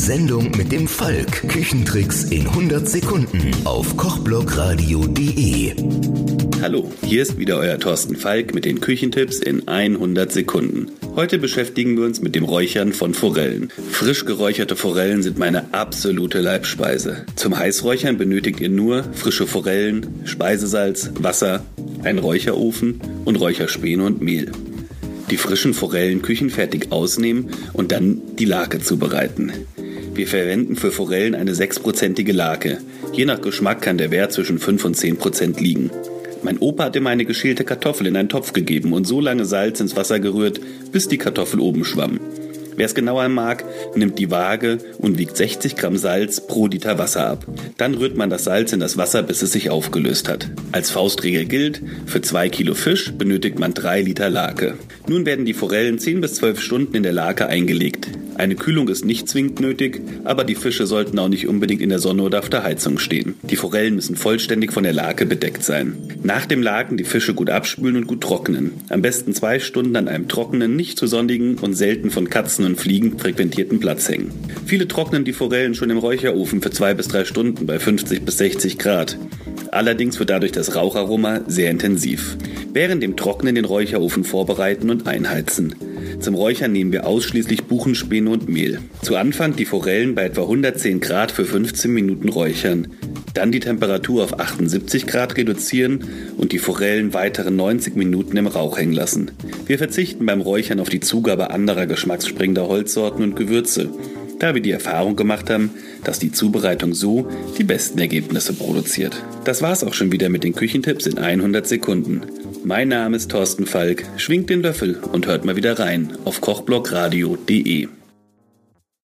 Sendung mit dem Falk. Küchentricks in 100 Sekunden auf kochblogradio.de. Hallo, hier ist wieder euer Thorsten Falk mit den Küchentipps in 100 Sekunden. Heute beschäftigen wir uns mit dem Räuchern von Forellen. Frisch geräucherte Forellen sind meine absolute Leibspeise. Zum Heißräuchern benötigt ihr nur frische Forellen, Speisesalz, Wasser, einen Räucherofen und Räucherspäne und Mehl die frischen Forellen küchenfertig ausnehmen und dann die Lake zubereiten. Wir verwenden für Forellen eine sechsprozentige Lake. Je nach Geschmack kann der Wert zwischen 5 und 10 Prozent liegen. Mein Opa hat immer eine geschälte Kartoffel in einen Topf gegeben und so lange Salz ins Wasser gerührt, bis die Kartoffel oben schwamm. Wer es genauer mag, nimmt die Waage und wiegt 60 Gramm Salz pro Liter Wasser ab. Dann rührt man das Salz in das Wasser, bis es sich aufgelöst hat. Als Faustregel gilt, für 2 Kilo Fisch benötigt man 3 Liter Lake. Nun werden die Forellen 10 bis 12 Stunden in der Lake eingelegt. Eine Kühlung ist nicht zwingend nötig, aber die Fische sollten auch nicht unbedingt in der Sonne oder auf der Heizung stehen. Die Forellen müssen vollständig von der Lake bedeckt sein. Nach dem Laken die Fische gut abspülen und gut trocknen. Am besten zwei Stunden an einem trockenen, nicht zu sonnigen und selten von Katzen und Fliegen frequentierten Platz hängen. Viele trocknen die Forellen schon im Räucherofen für zwei bis drei Stunden bei 50 bis 60 Grad. Allerdings wird dadurch das Raucharoma sehr intensiv. Während dem Trocknen den Räucherofen vorbereiten und einheizen. Zum Räuchern nehmen wir ausschließlich Buchenspäne und Mehl. Zu Anfang die Forellen bei etwa 110 Grad für 15 Minuten räuchern. Dann die Temperatur auf 78 Grad reduzieren und die Forellen weitere 90 Minuten im Rauch hängen lassen. Wir verzichten beim Räuchern auf die Zugabe anderer geschmackssprengender Holzsorten und Gewürze, da wir die Erfahrung gemacht haben, dass die Zubereitung so die besten Ergebnisse produziert. Das war's auch schon wieder mit den Küchentipps in 100 Sekunden. Mein Name ist Thorsten Falk. Schwingt den Löffel und hört mal wieder rein auf kochblogradio.de.